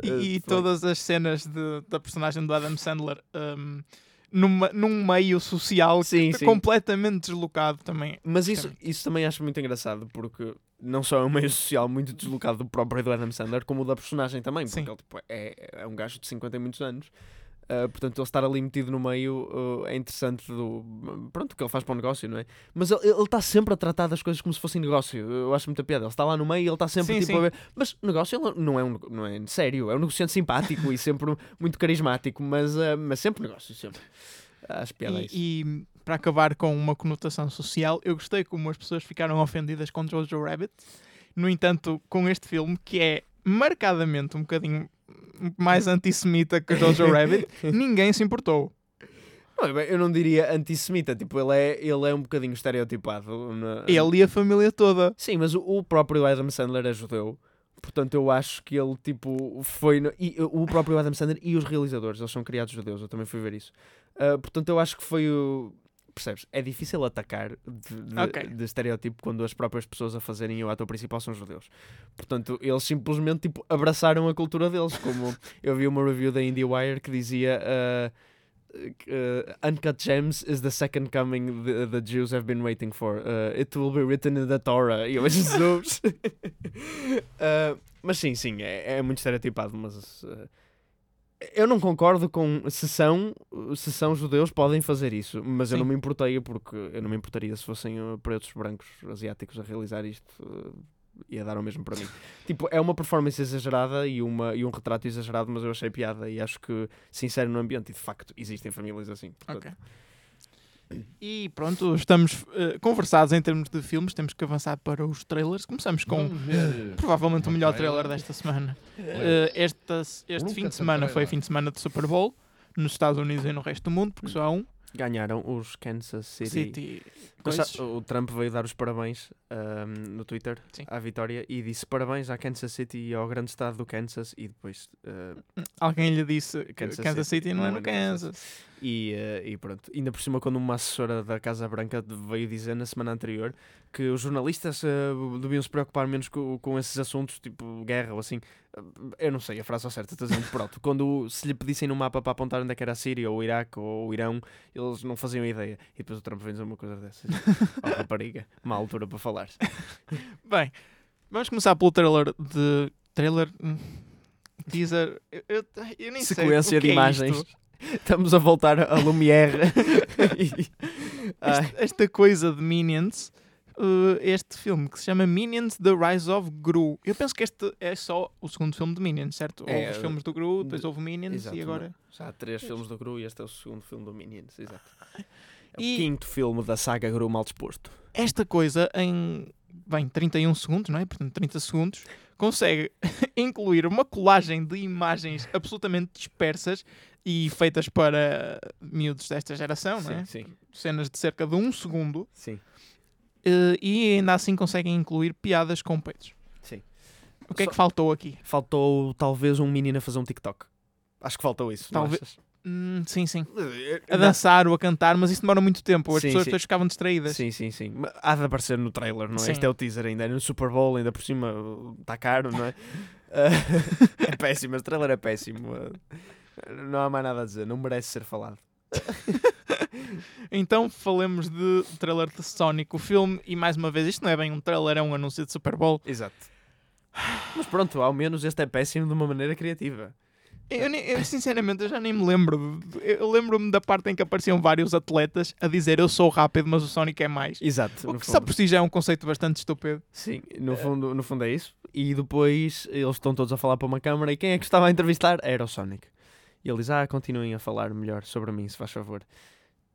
E, e Uh, foi. todas as cenas de- da personagem do Adam Sandler um, numa, num meio social Sim, que sim. completamente deslocado também. Mas isso, isso também acho muito engraçado, porque não só é um meio social muito deslocado do próprio do Adam Sandler, como o da personagem também, porque Sim. ele tipo, é, é um gajo de 50 e muitos anos. Uh, portanto, ele estar ali metido no meio uh, é interessante do pronto, o que ele faz para o negócio, não é? Mas ele ele está sempre a tratar das coisas como se fossem negócio. Eu acho muita piada. Ele está lá no meio e ele está sempre Sim, tipo sim. a ver. Mas negócio ele não é, um, não é sério, é um negociante simpático e sempre muito carismático, mas, uh, mas sempre negócio, sempre. Acho piada a isso. E, e para acabar com uma conotação social, eu gostei como as pessoas ficaram ofendidas com Jojo Rabbit. No entanto, com este filme, que é marcadamente um bocadinho mais antissemita que Jojo Rabbit, ninguém se importou. Não, eu não diria antissemita, tipo, ele é, ele é um bocadinho estereotipado. na- Ele e a família toda. Sim, mas o, o próprio Adam Sandler é judeu. Portanto, eu acho que ele, tipo, foi... no- e, o próprio Adam Sandler e os realizadores, eles são criados judeus, eu também fui ver isso. Ah, portanto, eu acho que foi o... Percebes? É difícil atacar de, de, Ok. de estereotipo quando as próprias pessoas a fazerem o ator principal são judeus. Portanto, eles simplesmente, tipo, abraçaram a cultura deles. Como eu vi uma review da IndieWire que dizia... ah, uh, Uncut Gems is the second coming the, the Jews have been waiting for. Uh, it will be written in the Torah. E eu, Jesus! Uh, mas sim, sim, é, é muito estereotipado, mas uh, eu não concordo com se são, se são judeus podem fazer isso, mas eu Sim. não me importaria porque eu não me importaria se fossem uh, pretos, brancos, asiáticos a realizar isto. Uh, ia dar o mesmo para mim. Tipo, é uma performance exagerada e, uma, e um retrato exagerado, mas eu achei piada e acho que sincero no ambiente. E de facto existem famílias assim. portanto, Ok. E pronto, estamos eh, conversados em termos de filmes, temos que avançar para os trailers. Começamos com provavelmente o melhor trailer. desta semana. Eh, esta- este fim de semana foi fim de semana de Super Bowl nos Estados Unidos e no resto do mundo, porque só há um. Ganharam os Kansas City. City. Coisas. o Trump veio dar os parabéns ahm, no Twitter Sim. à vitória e disse parabéns à Kansas City e ao grande estado do Kansas e depois ah, Alguém lhe disse Kansas Kansas, City, City não é no é Kansas. Kansas. e, ah, e pronto. Ainda por cima quando uma assessora da Casa Branca veio dizer na semana anterior que os jornalistas ah, deviam se preocupar menos com, com esses assuntos tipo guerra ou assim. Eu não sei a frase ao certo, estou dizendo pronto. Quando se lhe pedissem no mapa para apontar onde é que era a Síria ou o Iraque ou o Irão, eles não faziam ideia. E depois o Trump vem dizer uma coisa dessas. oh, rapariga, má altura para falar. Bem, vamos começar pelo trailer de. Trailer. hum, Teaser. Eu, eu, eu nem sei. Sequência que de é imagens. isto. Estamos a voltar a Lumière. E- Este- esta coisa de Minions, uh, este filme que se chama Minions The Rise of Gru. Eu penso que este é só o segundo filme de Minions, certo? É, houve os filmes do Gru, depois de- houve Minions Exato, e agora. Já há três filmes do Gru e este é o segundo filme do Minions. Exato. É o E- quinto filme da saga Gru mal disposto. Esta coisa em. Bem, 31 segundos, não é? Portanto, 30 segundos. Consegue incluir uma colagem de imagens absolutamente dispersas e feitas para miúdos desta geração, não é? sim, sim, Cenas de cerca de um segundo. sim. Eh, e ainda assim conseguem incluir piadas com peitos. Sim. O que é Só- que faltou aqui? Faltou talvez um menino a fazer um TikTok. Acho que faltou isso. Talvez-? Hum, sim, sim. A Não. dançar ou a cantar, mas isso demora muito tempo. As Sim, pessoas sim. depois ficavam distraídas. Sim, sim, sim. Há de aparecer no trailer, não é? Sim. Este é o teaser ainda. É no Super Bowl, ainda por cima está caro, não é? É péssimo, este trailer é péssimo. Não há mais nada a dizer, não merece ser falado. Então falemos de trailer de Sonic, o filme, e mais uma vez, isto não é bem um trailer, é um anúncio de Super Bowl. Exato. Mas pronto, ao menos este é péssimo de uma maneira criativa. Eu, eu, sinceramente eu já nem me lembro. Eu lembro-me da parte em que apareciam vários atletas a dizer eu sou rápido, mas o Sonic é mais. Exato. O que só por si já é um conceito bastante estúpido. Sim, no fundo, no fundo é isso. E depois eles estão todos a falar para uma câmara e quem é que estava a entrevistar? Era o Sonic. E ele diz, ah, continuem a falar melhor sobre mim, se faz favor.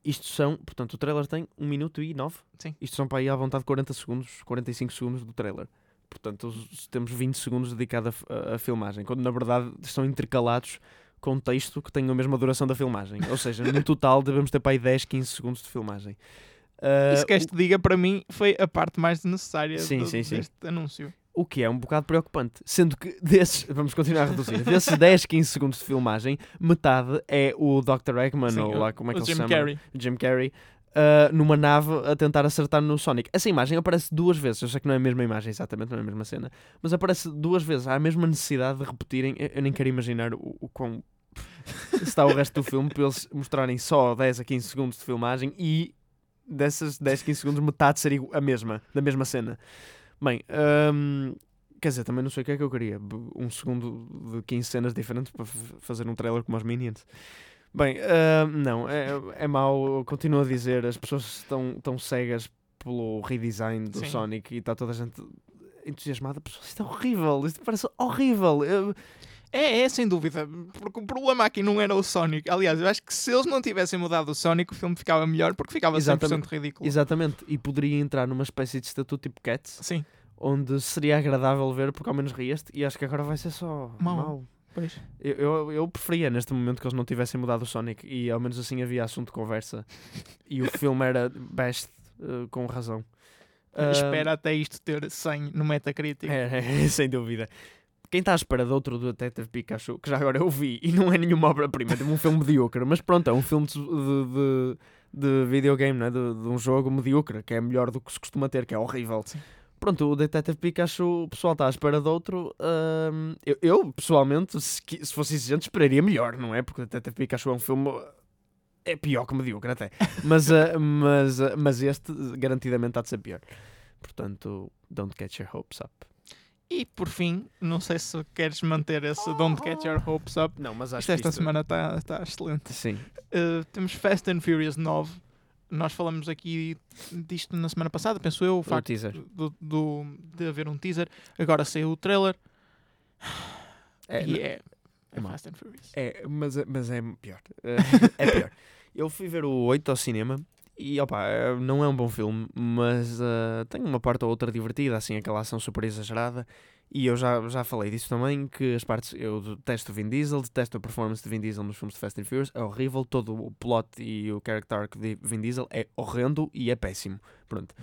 Isto são, portanto, o trailer tem 1 minuto e 9. Sim. Isto são para aí à vontade 40 segundos, 45 segundos do trailer. Portanto, os- temos 20 segundos dedicados a filmagem, quando na verdade estão intercalados com texto que tem a mesma duração da filmagem. Ou seja, no total devemos ter para aí 10, 15 segundos de filmagem. Ah, Isso que este diga, para mim, foi a parte mais desnecessária Sim, do- sim, sim. deste anúncio. O que é um bocado preocupante. Sendo que desses, vamos continuar a reduzir, desses 10, 15 segundos de filmagem, metade é o Dr. Eggman, Sim, ou lá como é que o ele se chama? Carrey. Jim Carrey, ah, numa nave a tentar acertar no Sonic. Essa imagem aparece duas vezes. Eu sei que não é a mesma imagem, exatamente, não é a mesma cena, mas aparece duas vezes. Há a mesma necessidade de repetirem. Eu, eu nem quero imaginar o, o quão está o resto do filme para eles mostrarem só 10 a 15 segundos de filmagem e dessas 10, 15 segundos metade ser igu- a mesma, da mesma cena. Bem, hum, quer dizer, também não sei o que é que eu queria. Um segundo de 15 cenas diferentes para fazer um trailer como os Minions. Bem, hum, não, é, é mau. Continuo a dizer, as pessoas estão tão cegas pelo redesign do Sim. Sonic e está toda a gente entusiasmada. Pessoal, isto é horrível, isto parece horrível. Eu- É, é, sem dúvida. Porque o problema aqui não era o Sonic. Aliás, eu acho que se eles não tivessem mudado o Sonic, o filme ficava melhor porque ficava 100% Exatamente. ridículo. Exatamente, e poderia entrar numa espécie de estatuto tipo Cats, Sim, onde seria agradável ver porque ao menos rieste, e acho que agora vai ser só Mau. mau. pois. Eu, eu, eu preferia neste momento que eles não tivessem mudado o Sonic e ao menos assim havia assunto de conversa e o filme era best eh, com razão. Ah, Espera até isto ter 100 no Metacritic. É, é, sem dúvida. Quem está à espera de outro do Detective Pikachu, que já agora eu vi, e não é nenhuma obra-prima, é um filme medíocre, mas pronto, é um filme de, de, de, de videogame, não é? de, de um jogo medíocre, que é melhor do que se costuma ter, que é horrível. Sim. Pronto, o Detective Pikachu, o pessoal está à espera de outro. hum, eu, eu, pessoalmente, se, se fosse exigente, esperaria melhor, não é? Porque o Detective Pikachu é um filme. É pior que medíocre até. Mas, ah, mas, ah, mas este garantidamente há de ser pior. Portanto, don't get your hopes up. E por fim, não sei se queres manter esse Don't Get Your Hopes Up. Não, mas acho Isto esta que isto- semana está tá excelente. Sim. Uh, temos Fast and Furious 9. Nós falamos aqui disto na semana passada, penso eu, o facto do, do- de haver um teaser. Agora saiu o trailer É, e é, é é. Fast and Furious. é, mas, é- mas é pior. É, é pior. Eu fui ver o 8 ao cinema e opa, é- não é um bom filme, mas ah, tem uma parte ou outra divertida, assim, aquela ação super exagerada. E eu já, já falei disso também, que as partes. Eu detesto o Vin Diesel, detesto a performance de Vin Diesel nos filmes de Fast and Furious, é horrível. Todo o plot e o character arc de Vin Diesel é horrendo e é péssimo. Pronto.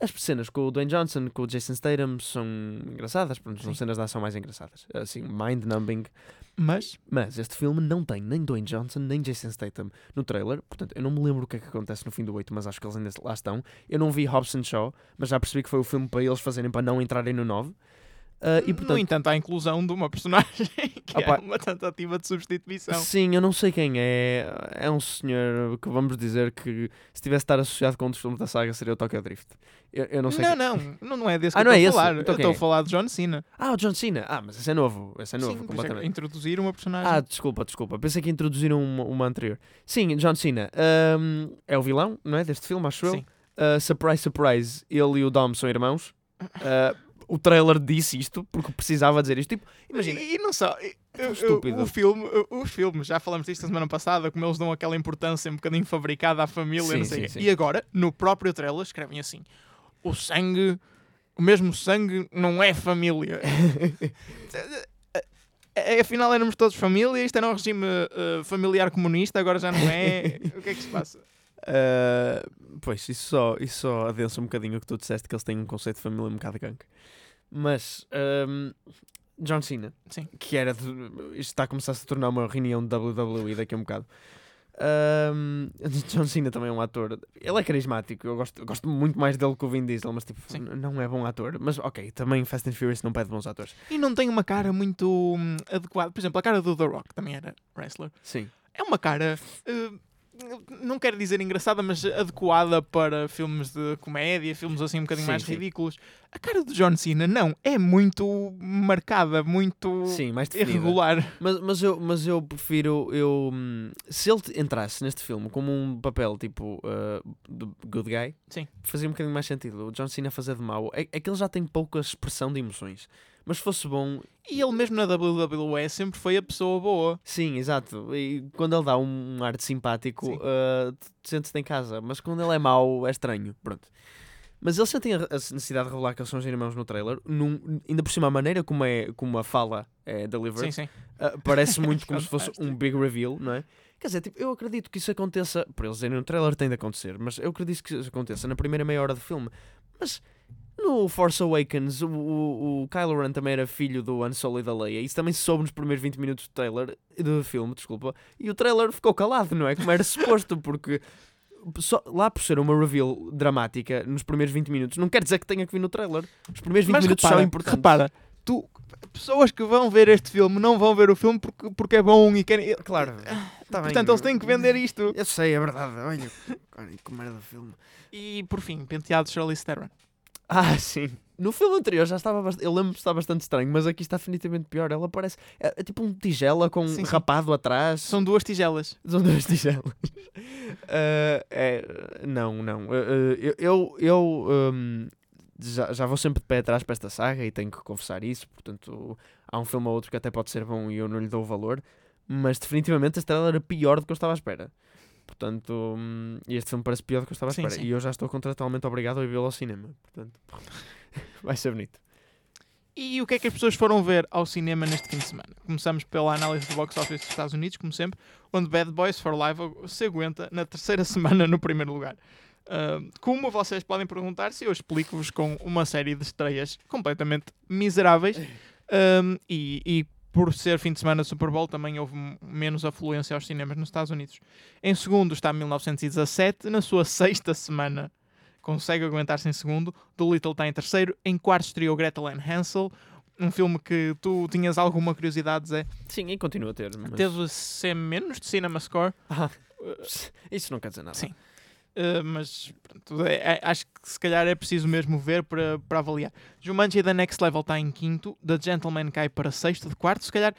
As cenas com o Dwayne Johnson, com o Jason Statham são engraçadas, pronto, são Sim. cenas de ação mais engraçadas. Assim, mind-numbing. Mas Mas este filme não tem nem Dwayne Johnson nem Jason Statham no trailer. Portanto, eu não me lembro o que é que acontece no fim do 8, mas acho que eles ainda lá estão. Eu não vi Hobson Shaw, mas já percebi que foi o filme para eles fazerem para não entrarem no 9. Ah, e no portanto, entanto, há a inclusão de uma personagem que Opa. é uma tentativa de substituição. sim, eu não sei quem é. É um senhor que vamos dizer que se tivesse de estar associado com um dos filmes da saga seria o Tokyo Drift. Eu, eu não sei. não, quem- não, não, é desse Ah, que não eu é estou a esse? falar. Então eu estou é? a falar de John Cena. Ah, o John Cena. Ah, mas esse é novo. Esse é novo, Sim, é introduzir uma personagem. Ah, desculpa, desculpa. Pensei que introduziram uma, uma anterior. Sim, John Cena. ahm, é o vilão, não é? Deste filme, acho eu. Sim. Uh, surprise, surprise, ele e o Dom são irmãos. Uh, o trailer disse isto porque precisava dizer isto. Tipo, imagina, E, e não só. e- estúpido. o filme, o- os filmes, já falamos disto na semana passada, como eles dão aquela importância um bocadinho fabricada à família. Sim, não sei sim, sim. E agora, no próprio trailer, escrevem assim: o sangue, o mesmo sangue não é família. Eh, Afinal, éramos todos família. Isto era um regime eh, familiar comunista, agora já não é. o que é que se passa? uh, pois, isso só, isso só adensa um bocadinho o que tu disseste que eles têm um conceito de família um bocado gank. Mas um, John Cena, Sim. que era de, isto está a começar a se tornar uma reunião de WWE daqui a um bocado. Um, John Cena também é um ator. Ele é carismático. Eu gosto, eu gosto muito mais dele que o Vin Diesel, mas tipo, não é bom ator. Mas ok, também Fast and Furious não pede bons atores. E não tem uma cara muito hum, adequada. Por exemplo, a cara do The Rock também era wrestler. Sim. é uma cara. eh, não quero dizer engraçada, mas adequada para filmes de comédia, filmes assim um bocadinho Sim, mais sim. ridículos. A cara do John Cena, não, é muito marcada, muito Sim, mais definida. irregular. Mas, mas, eu, mas eu prefiro. Eu, hum, se ele entrasse neste filme como um papel tipo uh, de good guy, Sim. fazia um bocadinho mais sentido. O John Cena fazer de mau. É, é que ele já tem pouca expressão de emoções. Mas se fosse bom, E ele mesmo na WWE sempre foi a pessoa boa. sim, exato. E quando ele dá um, um ar de simpático, Sim. uh, tu te sentes-te em casa. Mas quando ele é mau, é estranho. Pronto. Mas eles sentem a necessidade de revelar que eles são os irmãos no trailer. Num, ainda por cima, a maneira como, é, como a fala é delivered. Sim, sim. Uh, parece muito como se fosse um big reveal, não é? Quer dizer, tipo, eu acredito que isso aconteça, por eles dizerem no trailer tem de acontecer, mas eu acredito que isso aconteça na primeira meia hora do filme. Mas no Force Awakens, o, o, o Kylo Ren também era filho do Han Solo e da Leia, isso também se soube nos primeiros 20 minutos do trailer, do filme, desculpa, e o trailer ficou calado, não é? Como era suposto, porque só, lá por ser uma reveal dramática nos primeiros 20 minutos, não quer dizer que tenha que vir no trailer. Os primeiros 20 Mas minutos repara, são importantes. repara, tu pessoas que vão ver este filme não vão ver o filme porque, porque é bom e querem. Claro. Tá bem. Portanto, eles têm que vender isto. Eu sei, é verdade. Olha, olha que merda de filme. E por fim, penteado de Charlize Theron. Ah, sim. No filme anterior já estava bastante, eu lembro que está bastante estranho, mas aqui está definitivamente pior. Ela parece é, é tipo um tigela com Sim, sim. rapado atrás. São duas tigelas. São duas tigelas. Ah, é, não, não. Ah, eu eu, eu, hum, já, já vou sempre de pé atrás para esta saga e tenho que confessar isso. Portanto, há um filme ou outro que até pode ser bom e eu não lhe dou valor. Mas definitivamente este trailer era pior do que eu estava à espera. Portanto, hum, este filme parece pior do que eu estava à Sim, espera. sim. E eu já estou contratualmente obrigado a ir vê-lo ao cinema. Portanto, vai ser bonito. E o que é que as pessoas foram ver ao cinema neste fim de semana? Começamos pela análise do box office dos Estados Unidos, como sempre, onde Bad Boys for Life se aguenta na terceira semana no primeiro lugar. Ah, como vocês podem perguntar-se, eu explico-vos com uma série de estreias completamente miseráveis Um, e, e por ser fim de semana de Super Bowl também houve menos afluência aos cinemas nos Estados Unidos. Em segundo está 1917, na sua sexta semana consegue aguentar-se em segundo. Do Little está em terceiro. Em quarto estreou Gretel and Hansel, um filme que tu tinhas alguma curiosidade, Zé. Sim, e continua a ter. Mas... Teve C menos de Cinema Score, Ah, isso não quer dizer nada. Sim. Uh, mas pronto, é- é- acho que se calhar é preciso mesmo ver para, para avaliar. Jumanji The Next Level está em quinto, The Gentleman cai para sexto, de quarto, se calhar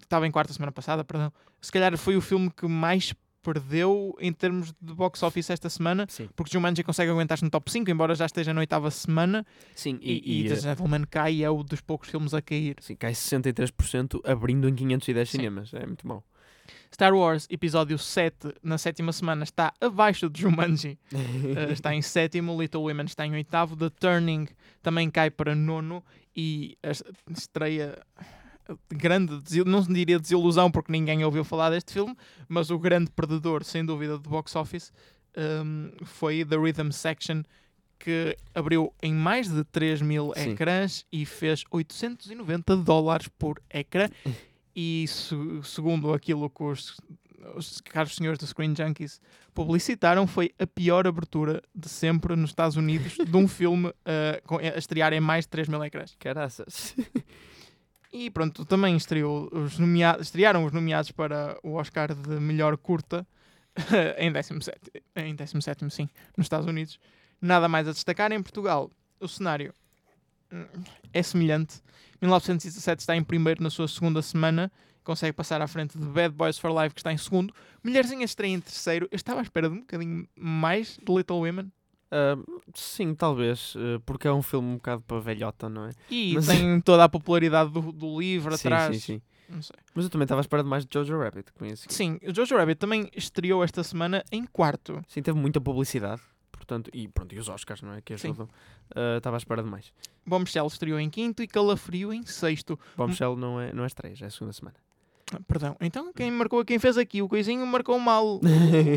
estava em quarta semana passada, perdão. Se calhar foi o filme que mais perdeu em termos de box office esta semana, Sim, porque Jumanji consegue aguentar-se no top 5, embora já esteja na oitava semana, sim e, e, e, The eh, Gentleman cai é o dos poucos filmes a cair. sim, cai 63% abrindo em 510 Sim. cinemas. É muito mau. Star Wars Episódio 7, na sétima semana, está abaixo de Jumanji. Uh, está em sétimo, Little Women está em oitavo, The Turning também cai para nono e estreia grande, desil- não diria desilusão porque ninguém ouviu falar deste filme, mas o grande perdedor, sem dúvida, do box office um, foi The Rhythm Section que abriu em mais de 3 mil Sim. ecrãs e fez 890 dólares por ecrã e se- segundo aquilo que os, os caros senhores do Screen Junkies publicitaram foi a pior abertura de sempre nos Estados Unidos de um filme uh, com- a estrear em mais de 3 mil ecrãs. Caraças. E pronto, também estreou os nomeados, estrearam os nomeados para o Oscar de melhor curta em 17, em 17 sim, nos Estados Unidos. Nada mais a destacar em Portugal. O cenário é semelhante. 1917 está em primeiro na sua segunda semana, consegue passar à frente de Bad Boys for Life, que está em segundo. Mulherzinha estreia em terceiro. Eu estava à espera de um bocadinho mais de Little Women. Ah, sim, talvez, ah, porque é um filme um bocado para velhota, não é? E Mas- tem toda a popularidade do, do livro Sim, atrás. sim, sim. Mas eu também estava à espera de mais de Jojo Rabbit. Sim, o Jojo Rabbit também estreou esta semana em quarto. Sim, teve muita publicidade, portanto, e pronto, e os Oscars, não é? Que ajudam. Ah, Estava à espera de mais. Bombshell estreou em quinto e Calafrio em sexto. Bombshell não é, não é estreia, é a segunda semana. Ah, Perdão, então quem marcou, quem fez aqui o coisinho marcou mal.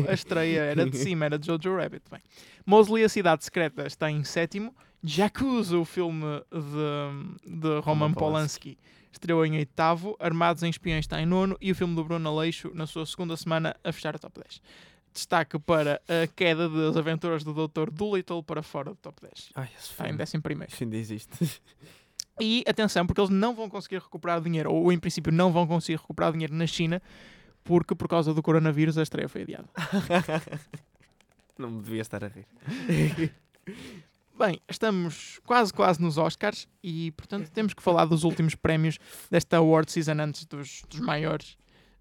A estreia era de cima, era de Jojo Rabbit. Bem. Mosley, a cidade secreta, está em sétimo. Jacuzzi, o filme de, de Roman Roman Polanski, estreou em oitavo. Armados em Espiões está em nono. E o filme do Bruno Aleixo, na sua segunda semana, a fechar o top 10. Destaque para a queda das aventuras do Dr. Dolittle para fora do top 10. Ai, esse Está em filme. décimo primeiro. Isso ainda existe. E atenção, porque eles não vão conseguir recuperar o dinheiro, ou em princípio não vão conseguir recuperar o dinheiro na China, porque por causa do coronavírus a estreia foi adiada. não me devia estar a rir. Bem, estamos quase quase nos Oscars e portanto temos que falar dos últimos prémios desta award season antes dos, dos maiores.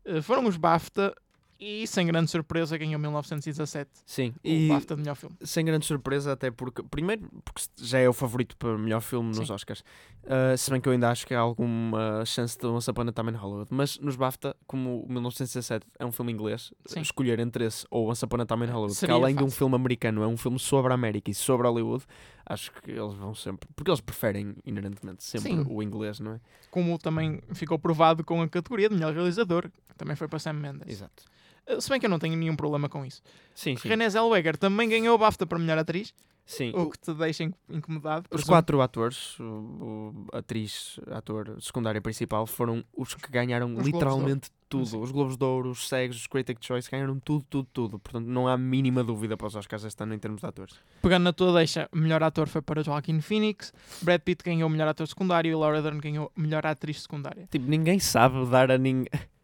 Eh, foram os BAFTA e sem grande surpresa ganhou 1917 Sim, o e BAFTA de melhor filme. sem grande surpresa, até porque, primeiro, porque já é o favorito para melhor filme nos Sim. Oscars. Ah, se bem que eu ainda acho que há alguma chance de Once Upon a Time in Hollywood. Mas nos BAFTA, como o 1917 é um filme inglês, Sim. escolher entre esse ou Once Upon a Time in Hollywood, que Seria além de um fácil. filme americano, é um filme sobre a América e sobre Hollywood, acho que eles vão sempre. Porque eles preferem, inerentemente, sempre Sim. o inglês, não é? Como também ficou provado com a categoria de melhor realizador, que também foi para Sam Mendes. Exato. Eh, Se bem que eu não tenho nenhum problema com isso. Sim, sim. Renée Zellweger também ganhou o BAFTA para melhor atriz, sim. o que te deixa in- incomodado. Os presumo. quatro atores, o, o atriz, ator secundário principal, foram os que ganharam Os literalmente tudo. Sim. Os Globos de Ouro, os SEGs, os Critic Choice ganharam tudo, tudo, tudo. Portanto, não há mínima dúvida para os Oscars este ano em termos de atores. Pegando na tua deixa, o melhor ator foi para Joaquin Phoenix, Brad Pitt ganhou o melhor ator secundário e Laura Dern ganhou a melhor atriz secundária. Tipo, ninguém sabe dar a ninguém.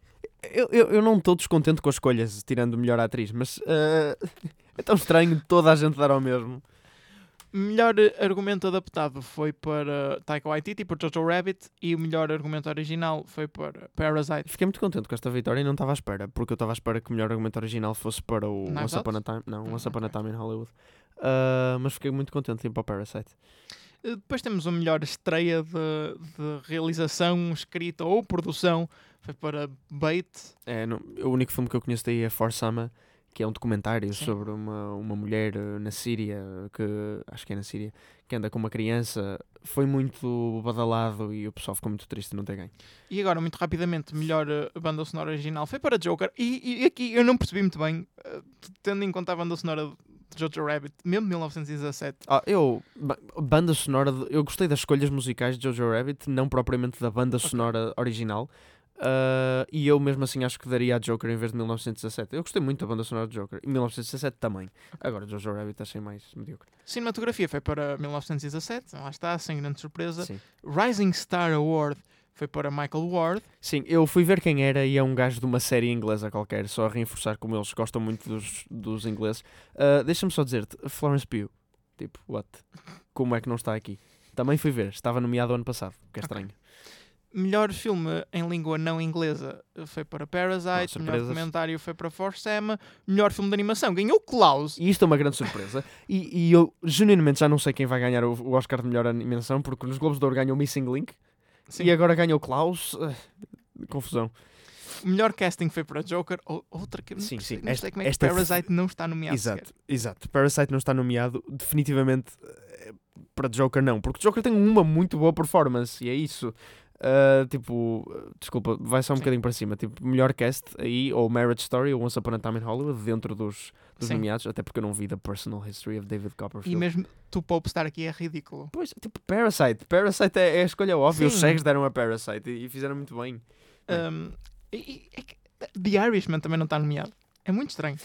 Eu, eu, eu não estou descontente com as escolhas, tirando melhor atriz, mas eh, é tão estranho toda a gente dar ao mesmo. Melhor argumento adaptado foi para Taika Waititi por Jojo Rabbit e o melhor argumento original foi para Parasite. Fiquei muito contente com esta vitória e não estava à espera, porque eu estava à espera que o melhor argumento original fosse para o Once Upon a? Time, não, Once Upon a. Time in Hollywood. Ah, mas fiquei muito contente em ir para o Parasite. Depois temos a melhor estreia de, de realização, escrita ou produção foi para Bait. É, não- o único filme que eu conheço daí é For Sama, que é um documentário Sim. sobre uma, uma mulher eh, na Síria, que acho que é na Síria, que anda com uma criança. Foi muito badalado e o pessoal ficou muito triste de não ter ganho. E agora, muito rapidamente, melhor eh, banda sonora original foi para Joker. E, e aqui eu não percebi muito bem, eh, tendo em conta a banda sonora Jojo Rabbit, mesmo de 1917. Ah, eu, ba- banda sonora, de- eu gostei das escolhas musicais de Jojo Rabbit, não propriamente da banda sonora original. Ah, e eu mesmo assim acho que daria a Joker em vez de 1917. Eu gostei muito da banda sonora de Joker. E 1917 também. Agora Jojo Rabbit achei mais mediocre. Cinematografia foi para 1917, lá está, sem grande surpresa. Sim. Rising Star Award foi para Michael Ward. Sim, eu fui ver quem era e é um gajo de uma série inglesa qualquer, só a reforçar como eles gostam muito dos, dos ingleses. Ah, Deixa-me só dizer-te, Florence Pugh, tipo, what? Como é que não está aqui? Também fui ver, estava nomeado ano passado, que é estranho. Melhor filme em língua não inglesa foi para Parasite. melhor documentário foi para For Sam. Melhor filme de animação ganhou Klaus. E isto é uma grande surpresa. E, e eu genuinamente já não sei quem vai ganhar o, o Oscar de melhor animação, porque nos Globos de Ouro ganhou Missing Link Sim. e agora ganhou Klaus. Ah, confusão. O melhor casting foi para Joker. Ou- Outra que Sim, sim. não sei como é que esta- Parasite não está nomeado. Exato, sequer. exato. Parasite não está nomeado, definitivamente eh, para Joker não, porque Joker tem uma muito boa performance e é isso. Ah, tipo, desculpa, vai só um Sim. bocadinho para cima. Tipo, melhor cast aí, ou Marriage Story, ou Once Upon a Time in Hollywood, dentro dos, dos Sim. nomeados, até porque eu não vi The Personal History of David Copperfield. E mesmo tu Pope estar aqui é ridículo. Pois, tipo, Parasite. Parasite é, é a escolha óbvia. Os cegos deram a Parasite e, e fizeram muito bem. É. Um, e- e- é que The Irishman também não está nomeado. É muito estranho.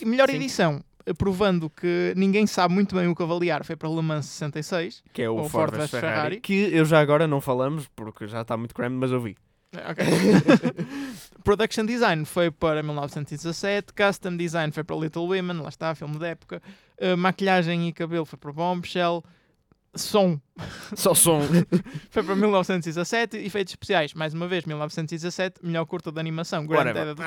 E melhor Sim. edição, provando que ninguém sabe muito bem o que avaliar, foi para Le Mans 66. Que é o Ford Ferrari, Ferrari. Que eu já agora não falamos, porque já está muito creme, mas eu vi. Eh, ok. Production Design foi para 1917. Custom Design foi para Little Women, lá está, filme da época. Eh, maquilhagem e cabelo foi para Bombshell. Som Só som. foi para 1917. Efeitos especiais, mais uma vez, 1917. Melhor curta de animação. Grand Whatever. Edit-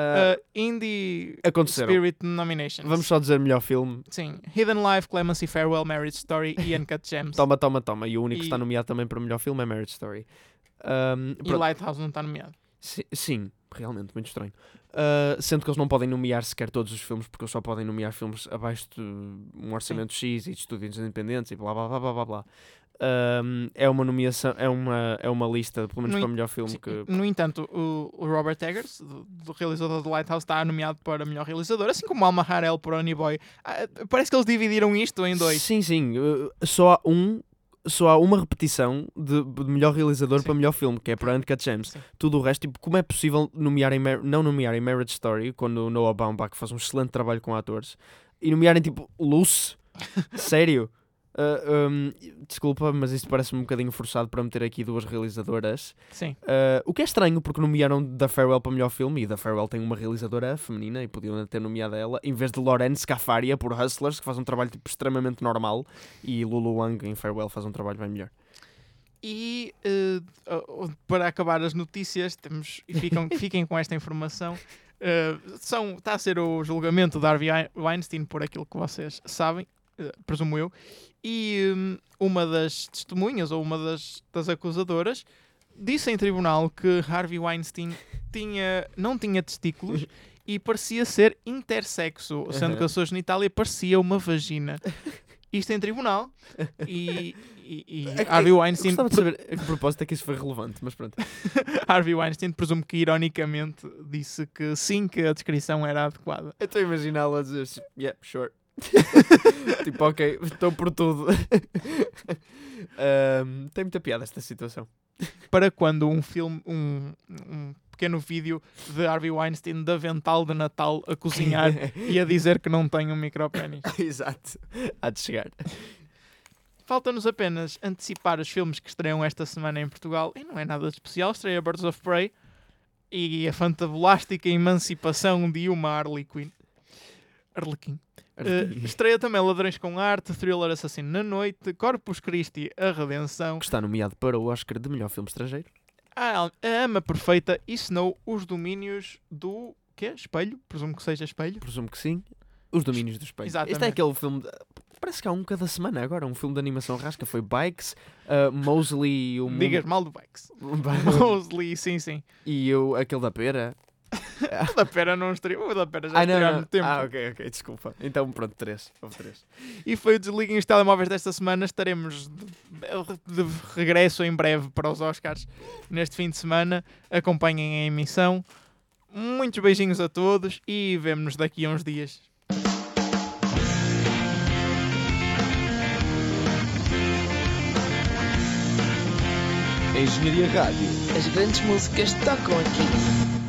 Uh, Indie aconteceram. Spirit Nominations. Vamos só dizer melhor filme. Sim. Hidden Life, Clemency Farewell, Marriage Story e Uncut Gems. Toma, toma, toma. E o único que E- está nomeado também para melhor filme é Marriage Story. Ahm, E. Lighthouse não está nomeado. Si- Sim, realmente, muito estranho. Ah, sendo que eles não podem nomear sequer todos os filmes, porque eles só podem nomear filmes abaixo de um orçamento X e de estúdios independentes e blá blá blá blá blá Ahm, é uma nomeação, é uma, é uma lista, pelo menos No para en- melhor filme Sim. que. No entanto, o, o Robert Eggers, do, do realizador do Lighthouse, está nomeado para melhor realizador, assim como o Alma Harrell por Honey Boy. Ah, parece que eles dividiram isto em dois. Sim, sim. uh, só há um. Só há uma repetição de, de melhor realizador Sim. para melhor filme, que é para Uncut Gems. Sim. Tudo o resto, tipo, como é possível nomearem, não nomearem Marriage Story, quando o Noah Baumbach faz um excelente trabalho com atores, e nomearem tipo Luce? Sério? Uh, um, desculpa, mas isto parece-me um bocadinho forçado para meter aqui duas realizadoras. Sim. Uh, o que é estranho, porque nomearam The Farewell para melhor filme, e The Farewell tem uma realizadora feminina, e podiam ter nomeado ela, em vez de Lorraine Scafaria por Hustlers, que faz um trabalho tipo, extremamente normal, e Lulu Wang em Farewell faz um trabalho bem melhor. E uh, para acabar as notícias, temos, e ficam, fiquem com esta informação. eh, são, está a ser o julgamento de Harvey Weinstein por aquilo que vocês sabem, presumo eu. E hum, uma das testemunhas, ou uma das, das acusadoras, disse em tribunal que Harvey Weinstein tinha, não tinha testículos e parecia ser intersexo, sendo que a sua genitália parecia uma vagina. Isto em tribunal. E, e, e É Harvey Weinstein, gostava de saber a que propósito é que isso foi relevante, mas pronto. Harvey Weinstein, presumo que ironicamente disse que sim, que a descrição era adequada. Eu estou a imaginá-la a dizer yeah, sure. tipo, ok, estou por tudo. Ahm, tem muita piada esta situação. Para quando um filme, um, um pequeno vídeo de Harvey Weinstein de avental de Natal a cozinhar e a dizer que não tem um micropénis. Exato. Há de chegar. Falta-nos apenas antecipar os filmes que estreiam esta semana em Portugal e não é nada de especial. Estreia Birds of Prey e a fantabulástica emancipação de uma Harley Quinn. Arlequim. Uh, estreia também Ladrões com Arte, Thriller Assassino na Noite, Corpus Christi, A Redenção, que está nomeado para o Oscar de melhor filme estrangeiro. A, a Ama Perfeita e Snow, Os Domínios do... quê? Espelho? Presumo que seja Espelho. Presumo que sim. Os Domínios do Espelho. Este é Exatamente. aquele filme. de- Parece que há um cada semana agora. Um filme de animação rasca. Foi Bikes, uh, Mosley e o. Digas mal do Bikes. Mosley, sim, sim. e o, aquele da pera. O da Pera não estreou, o da Pera já Ah, estreou há muito tempo. Ah, ok, ok, desculpa. Então pronto, três. Houve três. E foi o Desliguem os Telemóveis desta semana. Estaremos de, de regresso em breve para os Oscars neste fim de semana. Acompanhem a emissão. Muitos beijinhos a todos e vemo-nos daqui a uns dias. Engenharia Rádio. As grandes músicas tocam aqui.